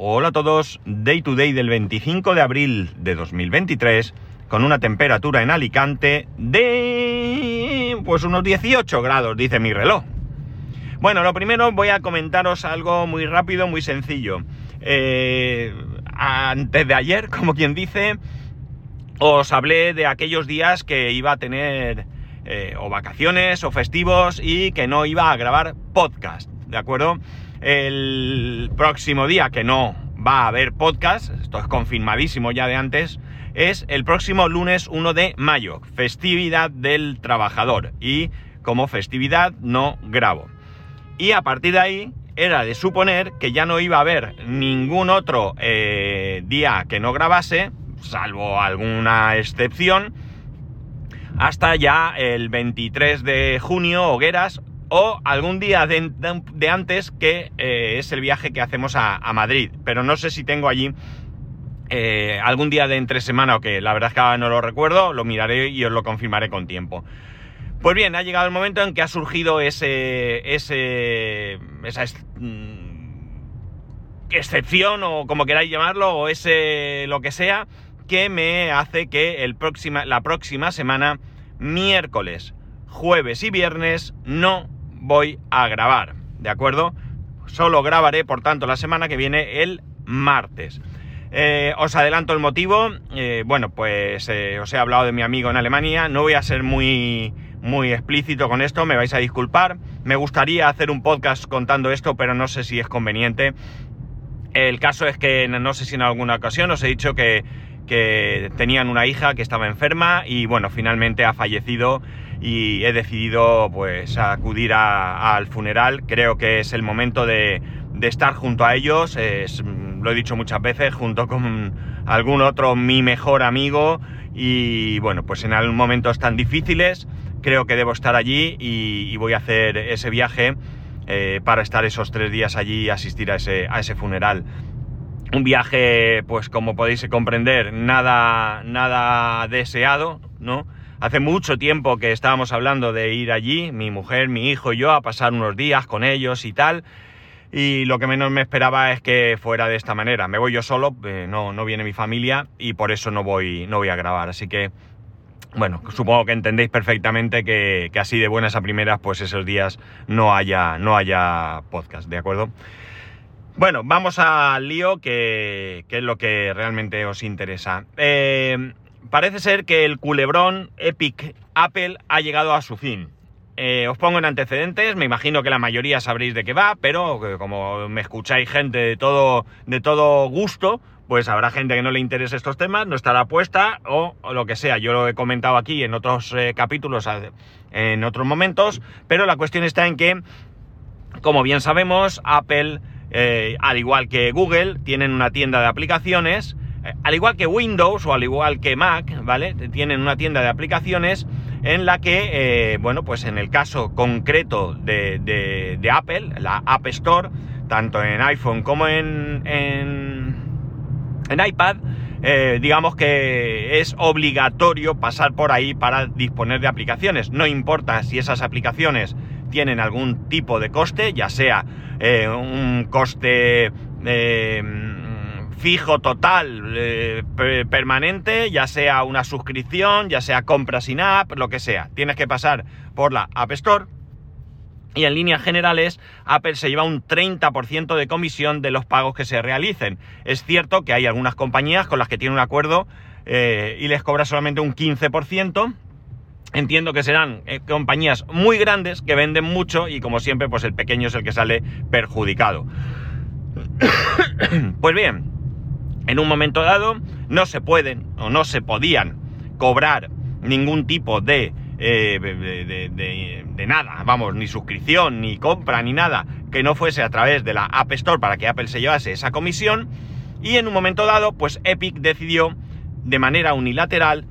Hola a todos, Day to Day del 25 de abril de 2023, con una temperatura en Alicante de... pues unos 18 grados, dice mi reloj. Bueno, lo primero voy a comentaros algo muy rápido, muy sencillo. Eh, antes de ayer, como quien dice, os hablé de aquellos días que iba a tener eh, o vacaciones o festivos y que no iba a grabar podcast, ¿de acuerdo? El próximo día que no va a haber podcast, esto es confirmadísimo ya de antes, es el próximo lunes 1 de mayo, festividad del trabajador. Y como festividad no grabo. Y a partir de ahí era de suponer que ya no iba a haber ningún otro eh, día que no grabase, salvo alguna excepción, hasta ya el 23 de junio, hogueras, o algún día de, antes que eh, es el viaje que hacemos a, Madrid. Pero no sé si tengo allí eh, algún día de entre semana o que la verdad es que ahora no lo recuerdo, lo miraré y os lo confirmaré con tiempo. Pues bien, ha llegado el momento en que ha surgido ese, ese esa mm, excepción o como queráis llamarlo o ese lo que sea que me hace que el próxima, la próxima semana, miércoles, jueves y viernes, no voy a grabar, ¿de acuerdo? Solo grabaré, por tanto, la semana que viene el martes. Eh, os adelanto el motivo. Eh, bueno, pues eh, os he hablado de mi amigo en Alemania. No voy a ser muy, muy explícito con esto, me vais a disculpar. Me gustaría hacer un podcast contando esto, pero no sé si es conveniente. El caso es que no sé si en alguna ocasión os he dicho que, que tenían una hija que estaba enferma y bueno, finalmente ha fallecido y he decidido pues acudir al funeral. Creo que es el momento de, estar junto a ellos, lo he dicho muchas veces, junto con algún otro mi mejor amigo y bueno, pues en algún momentos tan difíciles creo que debo estar allí y, voy a hacer ese viaje eh, para estar esos tres días allí y asistir a ese, a ese funeral. Un viaje, pues como podéis comprender, nada, nada deseado, ¿no? Hace mucho tiempo que estábamos hablando de ir allí, mi mujer, mi hijo y yo, a pasar unos días con ellos y tal. Y lo que menos me esperaba es que fuera de esta manera. Me voy yo solo, eh, no, no viene mi familia y por eso no voy, no voy a grabar. Así que, bueno, supongo que entendéis perfectamente que, así de buenas a primeras, pues esos días no haya, no haya podcast, ¿de acuerdo? Bueno, vamos al lío, que, que es lo que realmente os interesa. Eh, parece ser que el culebrón Epic Apple ha llegado a su fin. Eh, os pongo en antecedentes, me imagino que la mayoría sabréis de qué va, pero eh, como me escucháis gente de todo, de todo gusto, pues habrá gente que no le interese estos temas, no estará puesta o, lo que sea. Yo lo he comentado aquí en otros eh, capítulos, en otros momentos, pero la cuestión está en que, como bien sabemos, Apple, al igual que Google, tienen una tienda de aplicaciones al igual que Windows o al igual que Mac, ¿vale? Tienen una tienda de aplicaciones en la que, eh, bueno, pues en el caso concreto de, Apple, la App Store, tanto en iPhone como en, en, iPad, eh, digamos que es obligatorio pasar por ahí para disponer de aplicaciones. No importa si esas aplicaciones tienen algún tipo de coste, ya sea un coste fijo total eh, permanente, ya sea una suscripción, ya sea compra sin app, lo que sea. Tienes que pasar por la App Store. Y en líneas generales, Apple se lleva un 30% de comisión de los pagos que se realicen. Es cierto que hay algunas compañías con las que tiene un acuerdo eh, y les cobra solamente un 15%. Entiendo que serán eh, compañías muy grandes que venden mucho y como siempre, pues el pequeño es el que sale perjudicado. pues bien, en un momento dado no se pueden o no se podían cobrar ningún tipo de, eh, de, nada, vamos, ni suscripción, ni compra, ni nada, que no fuese a través de la App Store para que Apple se llevase esa comisión. Y en un momento dado, pues Epic decidió de manera unilateral,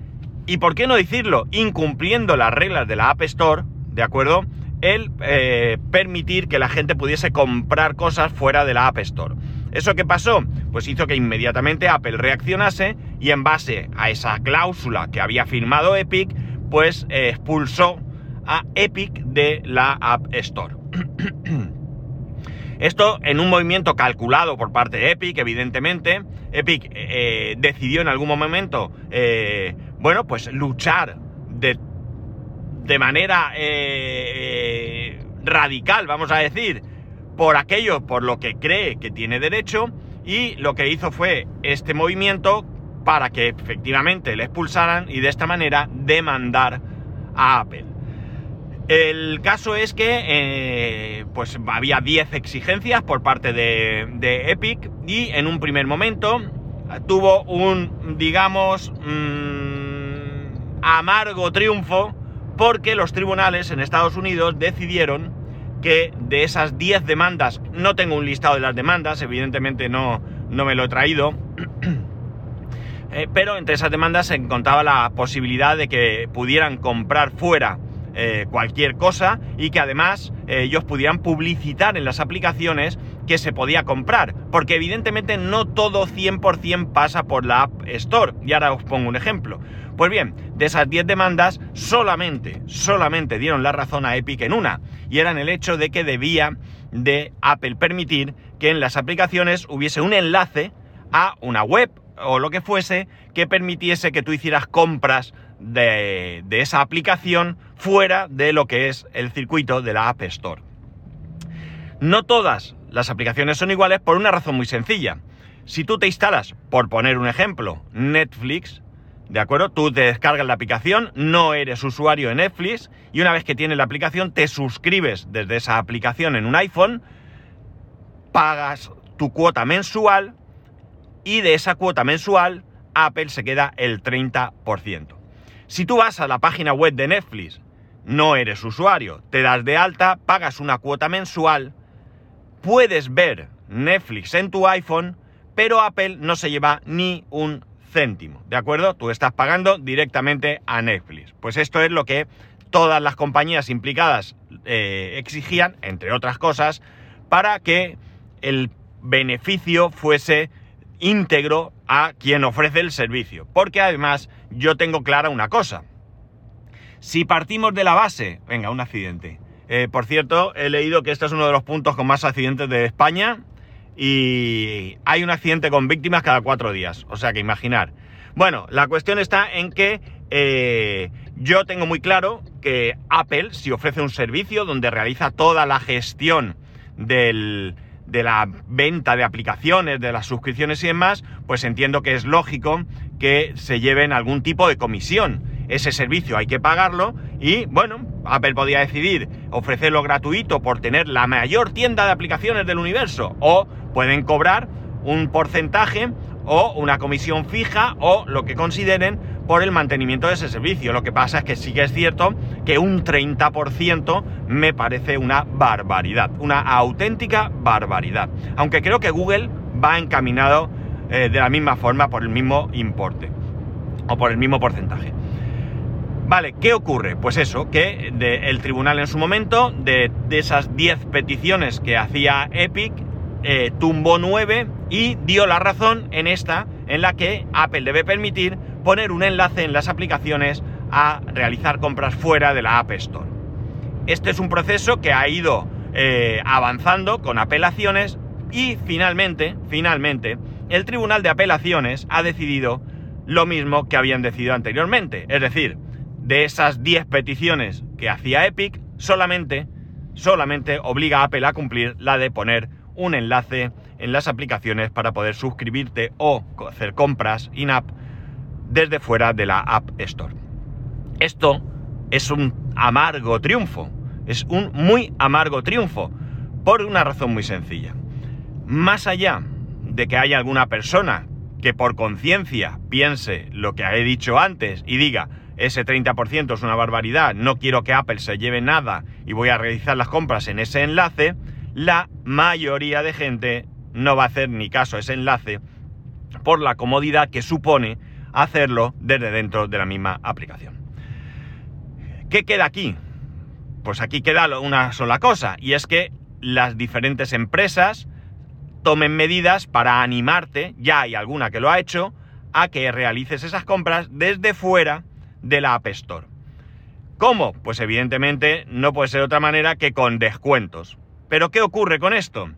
y por qué no decirlo, incumpliendo las reglas de la App Store, ¿de acuerdo? El eh, permitir que la gente pudiese comprar cosas fuera de la App Store. ¿Eso qué pasó? Pues hizo que inmediatamente Apple reaccionase y en base a esa cláusula que había firmado Epic, pues eh, expulsó a Epic de la App Store. Esto en un movimiento calculado por parte de Epic, evidentemente. Epic eh, decidió en algún momento, eh, bueno, pues luchar de, de manera eh, radical, vamos a decir, por aquello por lo que cree que tiene derecho. Y lo que hizo fue este movimiento para que efectivamente le expulsaran y de esta manera demandar a Apple. El caso es que eh, pues había 10 exigencias por parte de, Epic y en un primer momento tuvo un, digamos, mm, amargo triunfo porque los tribunales en Estados Unidos decidieron que de esas 10 demandas, no tengo un listado de las demandas, evidentemente no, no me lo he traído, eh, pero entre esas demandas se encontraba la posibilidad de que pudieran comprar fuera eh, cualquier cosa y que además eh, ellos pudieran publicitar en las aplicaciones que se podía comprar, porque evidentemente no todo 100% pasa por la App Store. Y ahora os pongo un ejemplo. Pues bien, de esas 10 demandas, solamente, solamente dieron la razón a Epic en una, y era en el hecho de que debía de Apple permitir que en las aplicaciones hubiese un enlace a una web o lo que fuese que permitiese que tú hicieras compras de, esa aplicación fuera de lo que es el circuito de la App Store. No todas las aplicaciones son iguales por una razón muy sencilla. Si tú te instalas, por poner un ejemplo, Netflix, ¿de acuerdo? Tú te descargas la aplicación, no eres usuario de Netflix y una vez que tienes la aplicación te suscribes desde esa aplicación en un iPhone, pagas tu cuota mensual y de esa cuota mensual Apple se queda el 30%. Si tú vas a la página web de Netflix, no eres usuario, te das de alta, pagas una cuota mensual, puedes ver Netflix en tu iPhone, pero Apple no se lleva ni un céntimo, ¿de acuerdo? Tú estás pagando directamente a Netflix. Pues esto es lo que todas las compañías implicadas eh, exigían, entre otras cosas, para que el beneficio fuese íntegro a quien ofrece el servicio. Porque además yo tengo clara una cosa. Si partimos de la base, venga, un accidente. Eh, por cierto, he leído que este es uno de los puntos con más accidentes de España y hay un accidente con víctimas cada cuatro días. O sea que imaginar. Bueno, la cuestión está en que eh, yo tengo muy claro que Apple, si ofrece un servicio donde realiza toda la gestión del, de la venta de aplicaciones, de las suscripciones y demás, pues entiendo que es lógico que se lleven algún tipo de comisión. Ese servicio hay que pagarlo y bueno, Apple podía decidir ofrecerlo gratuito por tener la mayor tienda de aplicaciones del universo o pueden cobrar un porcentaje o una comisión fija o lo que consideren por el mantenimiento de ese servicio. Lo que pasa es que sí que es cierto que un 30% me parece una barbaridad, una auténtica barbaridad. Aunque creo que Google va encaminado eh, de la misma forma por el mismo importe o por el mismo porcentaje. Vale, ¿qué ocurre? Pues eso, que el tribunal en su momento, de, esas 10 peticiones que hacía Epic, eh, tumbó 9 y dio la razón en esta, en la que Apple debe permitir poner un enlace en las aplicaciones a realizar compras fuera de la App Store. Este es un proceso que ha ido eh, avanzando con apelaciones y finalmente, finalmente, el Tribunal de Apelaciones ha decidido lo mismo que habían decidido anteriormente. Es decir, de esas 10 peticiones que hacía Epic, solamente, solamente obliga a Apple a cumplir la de poner un enlace en las aplicaciones para poder suscribirte o hacer compras in-app desde fuera de la App Store. Esto es un amargo triunfo, es un muy amargo triunfo, por una razón muy sencilla. Más allá de que haya alguna persona que por conciencia piense lo que he dicho antes y diga, ese 30% es una barbaridad, no quiero que Apple se lleve nada y voy a realizar las compras en ese enlace, la mayoría de gente no va a hacer ni caso a ese enlace por la comodidad que supone hacerlo desde dentro de la misma aplicación. ¿Qué queda aquí? Pues aquí queda una sola cosa, y es que las diferentes empresas tomen medidas para animarte, ya hay alguna que lo ha hecho, a que realices esas compras desde fuera de la App Store. ¿Cómo? Pues evidentemente no puede ser otra manera que con descuentos. ¿Pero qué ocurre con esto?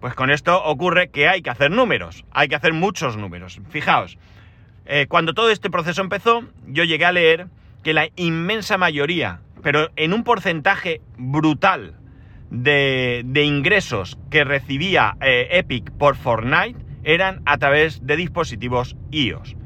Pues con esto ocurre que hay que hacer números, hay que hacer muchos números. Fijaos, eh, cuando todo este proceso empezó, yo llegué a leer que la inmensa mayoría, pero en un porcentaje brutal de, ingresos que recibía eh, Epic por Fortnite, eran a través de dispositivos iOS.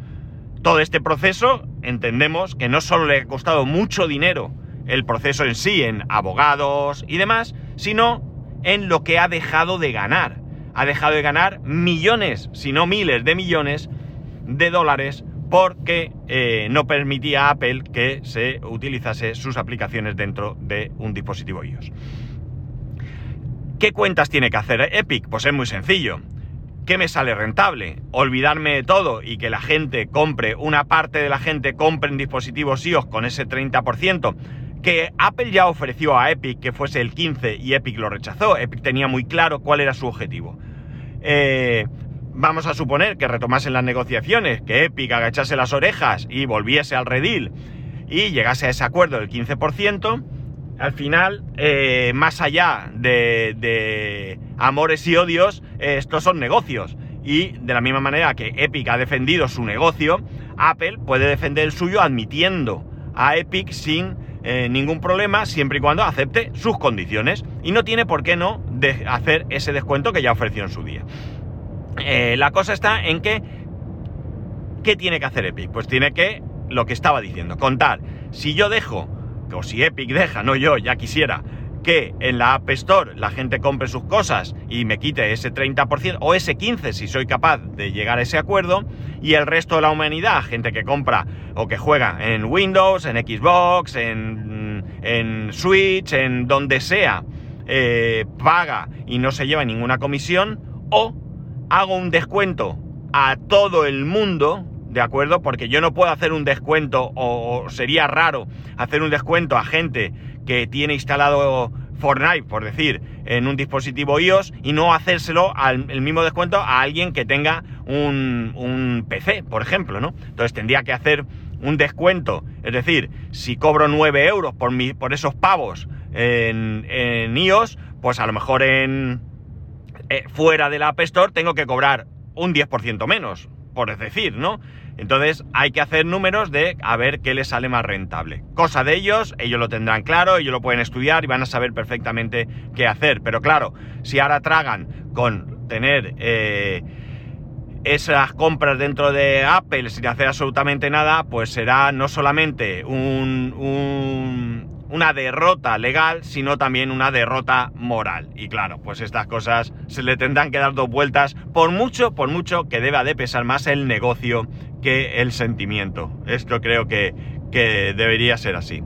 Todo este proceso entendemos que no solo le ha costado mucho dinero el proceso en sí, en abogados y demás, sino en lo que ha dejado de ganar. Ha dejado de ganar millones, si no miles de millones de dólares porque eh, no permitía a Apple que se utilizase sus aplicaciones dentro de un dispositivo iOS. ¿Qué cuentas tiene que hacer Epic? Pues es muy sencillo. ¿Qué me sale rentable? Olvidarme de todo y que la gente compre, una parte de la gente compre en dispositivos iOS con ese 30%, que Apple ya ofreció a Epic que fuese el 15 y Epic lo rechazó. Epic tenía muy claro cuál era su objetivo. Eh, vamos a suponer que retomasen las negociaciones, que Epic agachase las orejas y volviese al redil y llegase a ese acuerdo del 15%, al final, eh, más allá de, amores y odios, eh, estos son negocios. Y de la misma manera que Epic ha defendido su negocio, Apple puede defender el suyo admitiendo a Epic sin eh, ningún problema, siempre y cuando acepte sus condiciones. Y no tiene por qué no hacer ese descuento que ya ofreció en su día. La cosa está en que, ¿qué tiene que hacer Epic? Pues tiene que, lo que estaba diciendo, contar, si yo dejo o si Epic deja, no yo, ya quisiera, que en la App Store la gente compre sus cosas y me quite ese 30% o ese 15% si soy capaz de llegar a ese acuerdo, y el resto de la humanidad, gente que compra o que juega en Windows, en Xbox, en, en Switch, en donde sea, eh, paga y no se lleva ninguna comisión, o hago un descuento a todo el mundo ¿de acuerdo? Porque yo no puedo hacer un descuento, o, sería raro hacer un descuento a gente que tiene instalado Fortnite, por decir, en un dispositivo iOS y no hacérselo al el mismo descuento a alguien que tenga un, un, PC, por ejemplo, ¿no? Entonces tendría que hacer un descuento, es decir, si cobro 9 euros por, mi, por esos pavos en, en iOS, pues a lo mejor en eh, fuera de la App Store tengo que cobrar un 10% menos, por decir, ¿no? Entonces hay que hacer números de a ver qué les sale más rentable. Cosa de ellos, ellos lo tendrán claro, ellos lo pueden estudiar y van a saber perfectamente qué hacer. Pero claro, si ahora tragan con tener eh, esas compras dentro de Apple sin hacer absolutamente nada, pues será no solamente un una derrota legal, sino también una derrota moral. Y claro, pues estas cosas se le tendrán que dar dos vueltas, por mucho, por mucho que deba de pesar más el negocio que el sentimiento. Esto creo que, que debería ser así.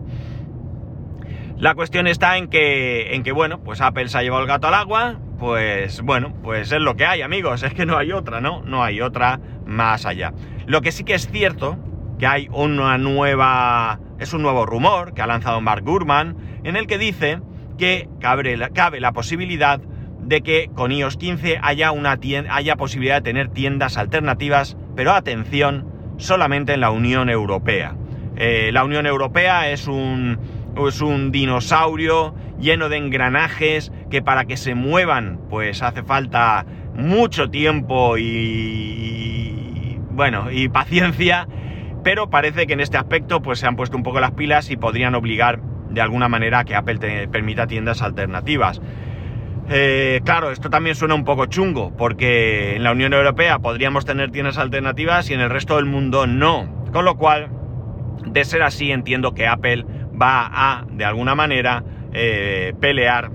La cuestión está en que, en que, bueno, pues Apple se ha llevado el gato al agua, pues bueno, pues es lo que hay, amigos, es que no hay otra, ¿no? No hay otra más allá. Lo que sí que es cierto, que hay una nueva es un nuevo rumor que ha lanzado Mark Gurman, en el que dice que cabe la, posibilidad de que con iOS 15 haya, una haya posibilidad de tener tiendas alternativas, pero atención, solamente en la Unión Europea. Eh, la Unión Europea es un, es un dinosaurio lleno de engranajes que para que se muevan pues hace falta mucho tiempo y bueno, y paciencia pero parece que en este aspecto pues se han puesto un poco las pilas y podrían obligar de alguna manera a que Apple permita tiendas alternativas. Eh, claro, esto también suena un poco chungo, porque en la Unión Europea podríamos tener tiendas alternativas y en el resto del mundo no. Con lo cual, de ser así, entiendo que Apple va a, de alguna manera, eh, pelear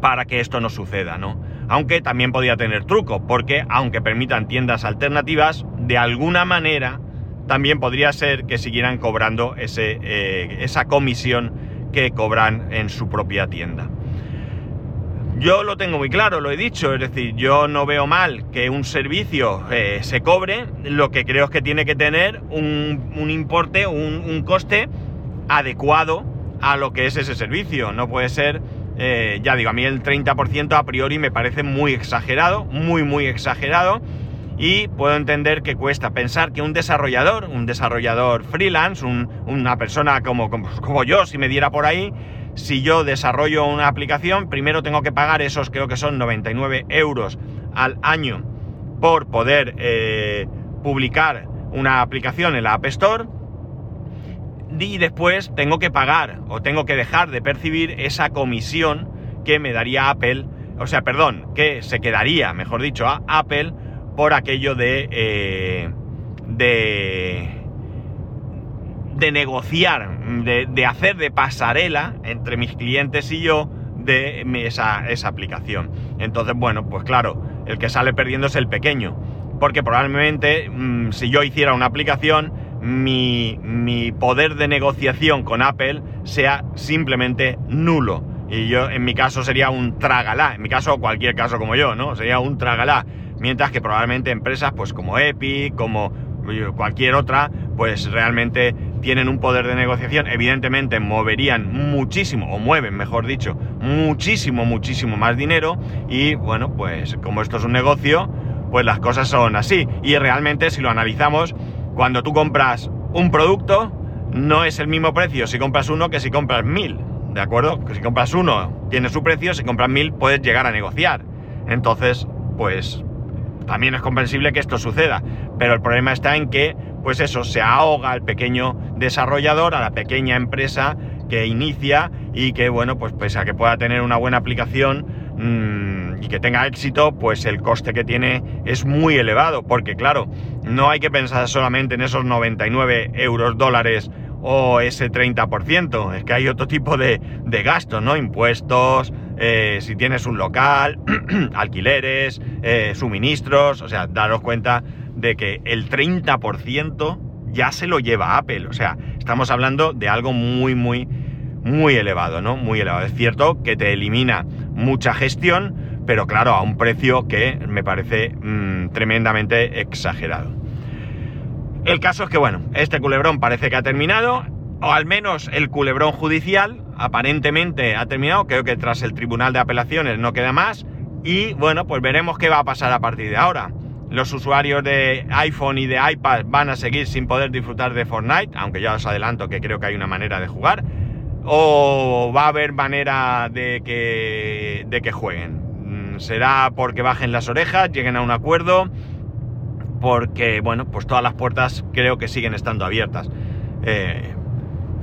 para que esto no suceda, ¿no? Aunque también podría tener truco, porque aunque permitan tiendas alternativas, de alguna manera también podría ser que siguieran cobrando ese, eh, esa comisión que cobran en su propia tienda. Yo lo tengo muy claro, lo he dicho, es decir, yo no veo mal que un servicio eh, se cobre, lo que creo es que tiene que tener un, importe, un, un, coste adecuado a lo que es ese servicio. No puede ser, eh, ya digo, a mí el 30% a priori me parece muy exagerado, muy, muy exagerado y puedo entender que cuesta pensar que un desarrollador, un desarrollador freelance, una persona como, como, yo, si me diera por ahí, si yo desarrollo una aplicación, primero tengo que pagar esos, creo que son 99 euros al año por poder eh, publicar una aplicación en la App Store. Y después tengo que pagar o tengo que dejar de percibir esa comisión que me daría Apple, o sea, perdón, que se quedaría, mejor dicho, a Apple por aquello de, eh, de, de negociar, de, hacer de pasarela entre mis clientes y yo de esa, esa aplicación. Entonces, bueno, pues claro, el que sale perdiendo es el pequeño. Porque probablemente mm, si yo hiciera una aplicación, mi, mi, poder de negociación con Apple sea simplemente nulo. Y yo, en mi caso, sería un trágala. En mi caso, cualquier caso como yo, ¿no? Sería un trágala. Mientras que probablemente empresas, pues como Epic, como cualquier otra, pues realmente tienen un poder de negociación, evidentemente moverían muchísimo, o mueven, mejor dicho, muchísimo, muchísimo más dinero y bueno, pues como esto es un negocio, pues las cosas son así. Y realmente si lo analizamos, cuando tú compras un producto, no es el mismo precio si compras uno que si compras mil, ¿de acuerdo? Que si compras uno tiene su precio, si compras mil puedes llegar a negociar. Entonces, pues también es comprensible que esto suceda, pero el problema está en que pues eso, se ahoga al pequeño desarrollador, a la pequeña empresa que inicia y que, bueno, pues pese a que pueda tener una buena aplicación mmm, y que tenga éxito, pues el coste que tiene es muy elevado, porque claro, no hay que pensar solamente en esos 99 euros dólares o ese 30%, es que hay otro tipo de, de gastos, ¿no? Impuestos, eh, si tienes un local, alquileres, eh, suministros, o sea, daros cuenta de que el 30% ya se lo lleva Apple. O sea, estamos hablando de algo muy, muy, muy elevado, ¿no? Muy elevado. Es cierto que te elimina mucha gestión, pero claro, a un precio que me parece mm, tremendamente exagerado. El caso es que, bueno, este culebrón parece que ha terminado, o al menos el culebrón judicial aparentemente ha terminado, creo que tras el Tribunal de Apelaciones no queda más, y bueno, pues veremos qué va a pasar a partir de ahora los usuarios de iPhone y de iPad van a seguir sin poder disfrutar de Fortnite, aunque ya os adelanto que creo que hay una manera de jugar, o va a haber manera de que, de que jueguen. Mm, será porque bajen las orejas, lleguen a un acuerdo, porque, bueno, pues todas las puertas creo que siguen estando abiertas. Eh,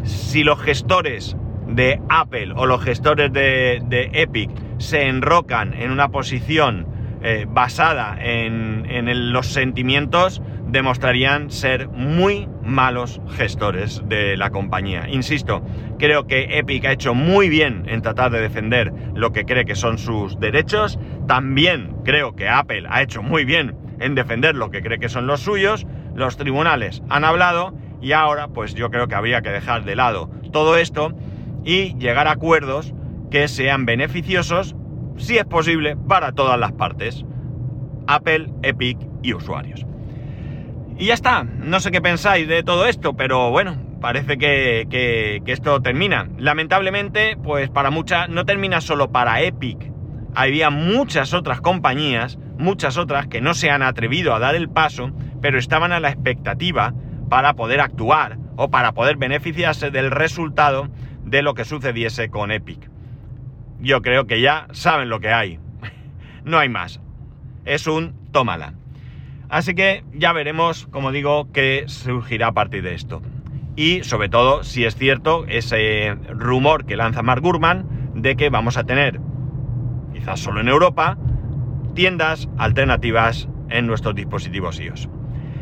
si los gestores de Apple o los gestores de, Epic se enrocan en una posición eh, basada en, los sentimientos demostrarían ser muy malos gestores de la compañía. Insisto, creo que Epic ha hecho muy bien en tratar de defender lo que cree que son sus derechos. También creo que Apple ha hecho muy bien en defender lo que cree que son los suyos. Los tribunales han hablado y ahora pues yo creo que habría que dejar de lado todo esto y llegar a acuerdos que sean beneficiosos si es posible, para todas las partes. Apple, Epic y usuarios. Y ya está, no sé qué pensáis de todo esto, pero bueno, parece que, esto termina. Lamentablemente, pues para muchas, no termina solo para Epic. Había muchas otras compañías, muchas otras que no se han atrevido a dar el paso, pero estaban a la expectativa para poder actuar o para poder beneficiarse del resultado de lo que sucediese con Epic yo creo que ya saben lo que hay. no hay más. Es un tómala. Así que ya veremos, como digo, qué surgirá a partir de esto. Y sobre todo, si es cierto ese rumor que lanza Mark Gurman de que vamos a tener, quizás solo en Europa, tiendas alternativas en nuestros dispositivos iOS.